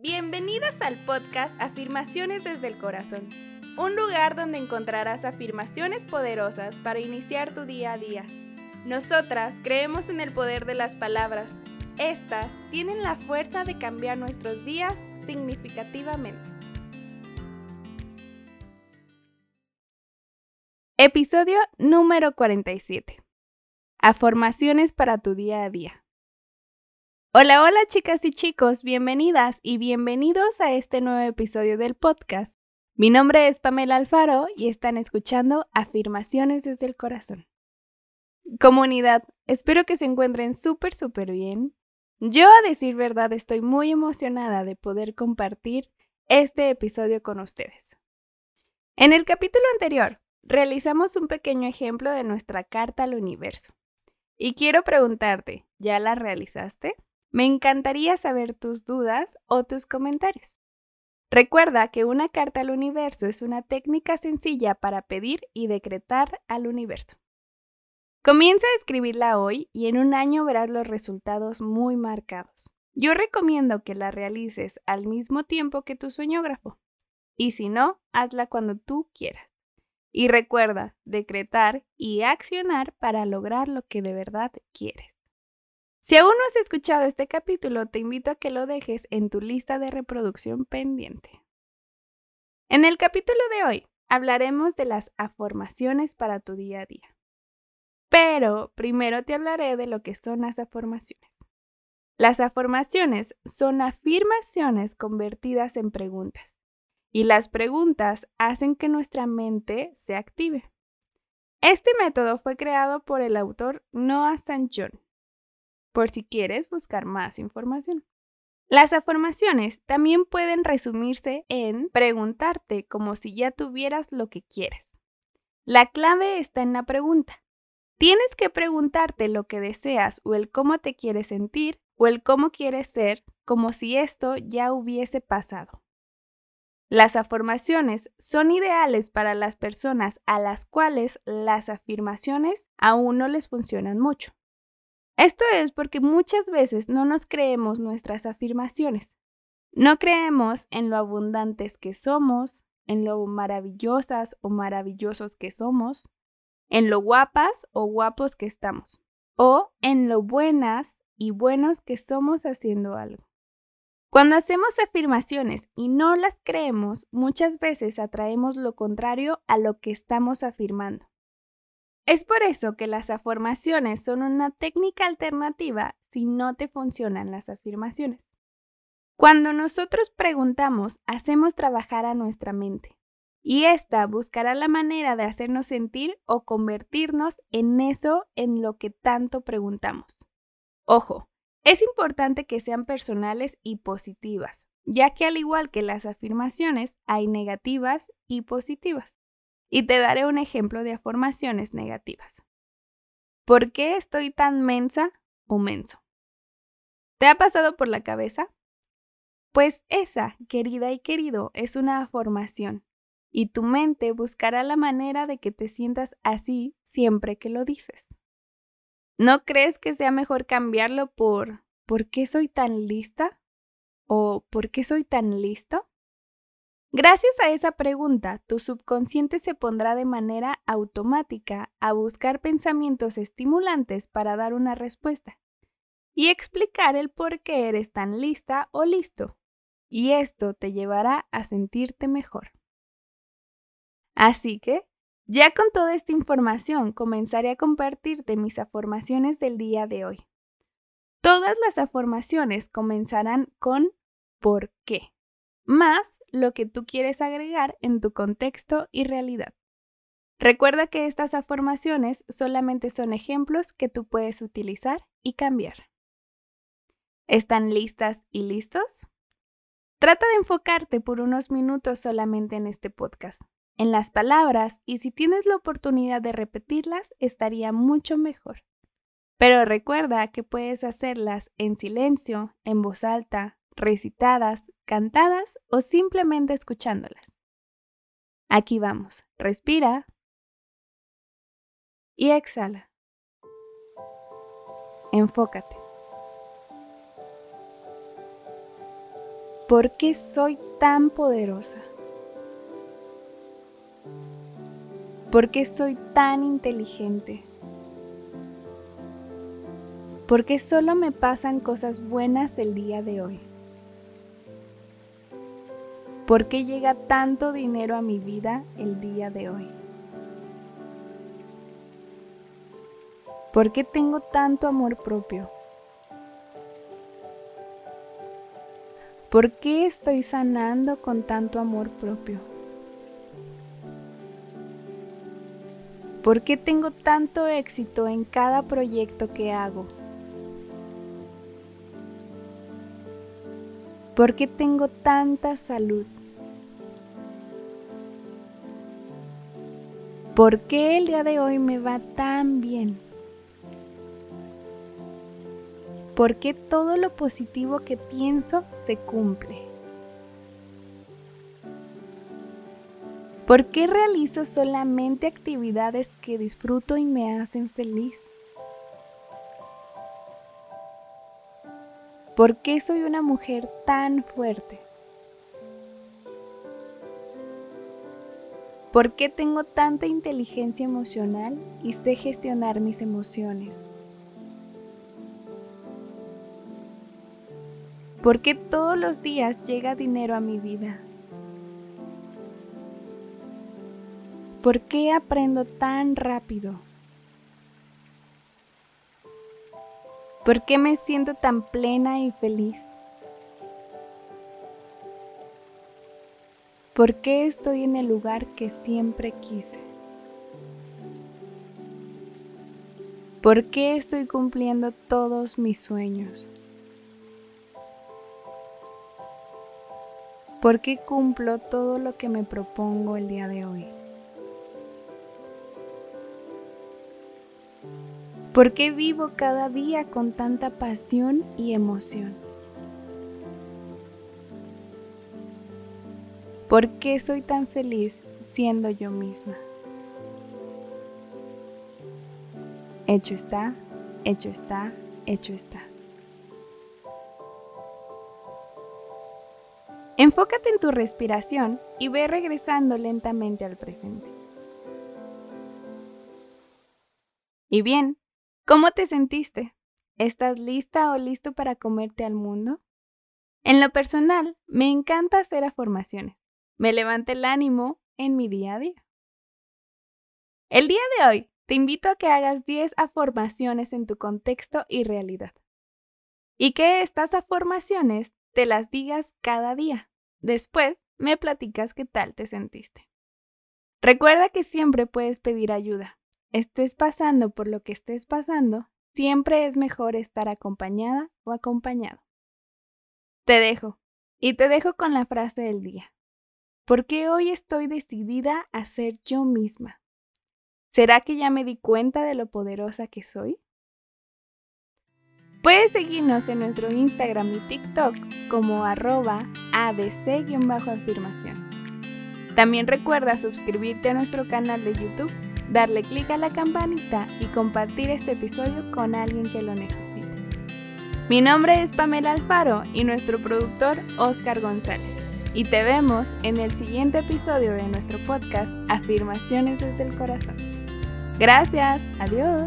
Bienvenidas al podcast Afirmaciones desde el Corazón, un lugar donde encontrarás afirmaciones poderosas para iniciar tu día a día. Nosotras creemos en el poder de las palabras. Estas tienen la fuerza de cambiar nuestros días significativamente. Episodio número 47. Afirmaciones para tu día a día. Hola, hola chicas y chicos, bienvenidas y bienvenidos a este nuevo episodio del podcast. Mi nombre es Pamela Alfaro y están escuchando Afirmaciones desde el Corazón. Comunidad, espero que se encuentren súper, súper bien. Yo, a decir verdad, estoy muy emocionada de poder compartir este episodio con ustedes. En el capítulo anterior, realizamos un pequeño ejemplo de nuestra carta al universo. Y quiero preguntarte, ¿ya la realizaste? Me encantaría saber tus dudas o tus comentarios. Recuerda que una carta al universo es una técnica sencilla para pedir y decretar al universo. Comienza a escribirla hoy y en un año verás los resultados muy marcados. Yo recomiendo que la realices al mismo tiempo que tu sueñógrafo. Y si no, hazla cuando tú quieras. Y recuerda decretar y accionar para lograr lo que de verdad quieres. Si aún no has escuchado este capítulo, te invito a que lo dejes en tu lista de reproducción pendiente. En el capítulo de hoy hablaremos de las afirmaciones para tu día a día. Pero primero te hablaré de lo que son las afirmaciones. Las afirmaciones son afirmaciones convertidas en preguntas y las preguntas hacen que nuestra mente se active. Este método fue creado por el autor Noah St. por si quieres buscar más información. Las afirmaciones también pueden resumirse en preguntarte como si ya tuvieras lo que quieres. La clave está en la pregunta. Tienes que preguntarte lo que deseas o el cómo te quieres sentir o el cómo quieres ser como si esto ya hubiese pasado. Las afirmaciones son ideales para las personas a las cuales las afirmaciones aún no les funcionan mucho. Esto es porque muchas veces no nos creemos nuestras afirmaciones. No creemos en lo abundantes que somos, en lo maravillosas o maravillosos que somos, en lo guapas o guapos que estamos, o en lo buenas y buenos que somos haciendo algo. Cuando hacemos afirmaciones y no las creemos, muchas veces atraemos lo contrario a lo que estamos afirmando. Es por eso que las afirmaciones son una técnica alternativa si no te funcionan las afirmaciones. Cuando nosotros preguntamos, hacemos trabajar a nuestra mente y ésta buscará la manera de hacernos sentir o convertirnos en eso en lo que tanto preguntamos. Ojo, es importante que sean personales y positivas, ya que al igual que las afirmaciones, hay negativas y positivas y te daré un ejemplo de afirmaciones negativas. ¿Por qué estoy tan mensa o menso? ¿Te ha pasado por la cabeza? Pues esa, querida y querido, es una afirmación y tu mente buscará la manera de que te sientas así siempre que lo dices. ¿No crees que sea mejor cambiarlo por ¿por qué soy tan lista? o ¿por qué soy tan listo? Gracias a esa pregunta, tu subconsciente se pondrá de manera automática a buscar pensamientos estimulantes para dar una respuesta y explicar el por qué eres tan lista o listo. Y esto te llevará a sentirte mejor. Así que, ya con toda esta información, comenzaré a compartirte mis afirmaciones del día de hoy. Todas las afirmaciones comenzarán con ¿por qué? Más lo que tú quieres agregar en tu contexto y realidad. Recuerda que estas afirmaciones solamente son ejemplos que tú puedes utilizar y cambiar. ¿Están listas y listos? Trata de enfocarte por unos minutos solamente en este podcast, en las palabras y si tienes la oportunidad de repetirlas estaría mucho mejor. Pero recuerda que puedes hacerlas en silencio, en voz alta, recitadas, cantadas o simplemente escuchándolas. Aquí vamos. Respira y exhala. Enfócate. ¿Por qué soy tan poderosa? ¿Por qué soy tan inteligente? ¿Por qué solo me pasan cosas buenas el día de hoy? ¿Por qué llega tanto dinero a mi vida el día de hoy? ¿Por qué tengo tanto amor propio? ¿Por qué estoy sanando con tanto amor propio? ¿Por qué tengo tanto éxito en cada proyecto que hago? ¿Por qué tengo tanta salud? ¿Por qué el día de hoy me va tan bien? ¿Por qué todo lo positivo que pienso se cumple? ¿Por qué realizo solamente actividades que disfruto y me hacen feliz? ¿Por qué soy una mujer tan fuerte? ¿Por qué tengo tanta inteligencia emocional y sé gestionar mis emociones? ¿Por qué todos los días llega dinero a mi vida? ¿Por qué aprendo tan rápido? ¿Por qué me siento tan plena y feliz? ¿Por qué estoy en el lugar que siempre quise? ¿Por qué estoy cumpliendo todos mis sueños? ¿Por qué cumplo todo lo que me propongo el día de hoy? ¿Por qué vivo cada día con tanta pasión y emoción? ¿Por qué soy tan feliz siendo yo misma? Hecho está, hecho está, hecho está. Enfócate en tu respiración y ve regresando lentamente al presente. Y bien, ¿cómo te sentiste? ¿Estás lista o listo para comerte al mundo? En lo personal, me encanta hacer afirmaciones me levante el ánimo en mi día a día. El día de hoy te invito a que hagas 10 afirmaciones en tu contexto y realidad. Y que estas afirmaciones te las digas cada día. Después me platicas qué tal te sentiste. Recuerda que siempre puedes pedir ayuda. Estés pasando por lo que estés pasando, siempre es mejor estar acompañada o acompañado. Te dejo, y te dejo con la frase del día porque hoy estoy decidida a ser yo misma. ¿Será que ya me di cuenta de lo poderosa que soy? Puedes seguirnos en nuestro Instagram y TikTok como arroba adc-afirmación. También recuerda suscribirte a nuestro canal de YouTube, darle clic a la campanita y compartir este episodio con alguien que lo necesite. Mi nombre es Pamela Alfaro y nuestro productor Oscar González y te vemos en el siguiente episodio de nuestro podcast Afirmaciones desde el Corazón. Gracias, adiós.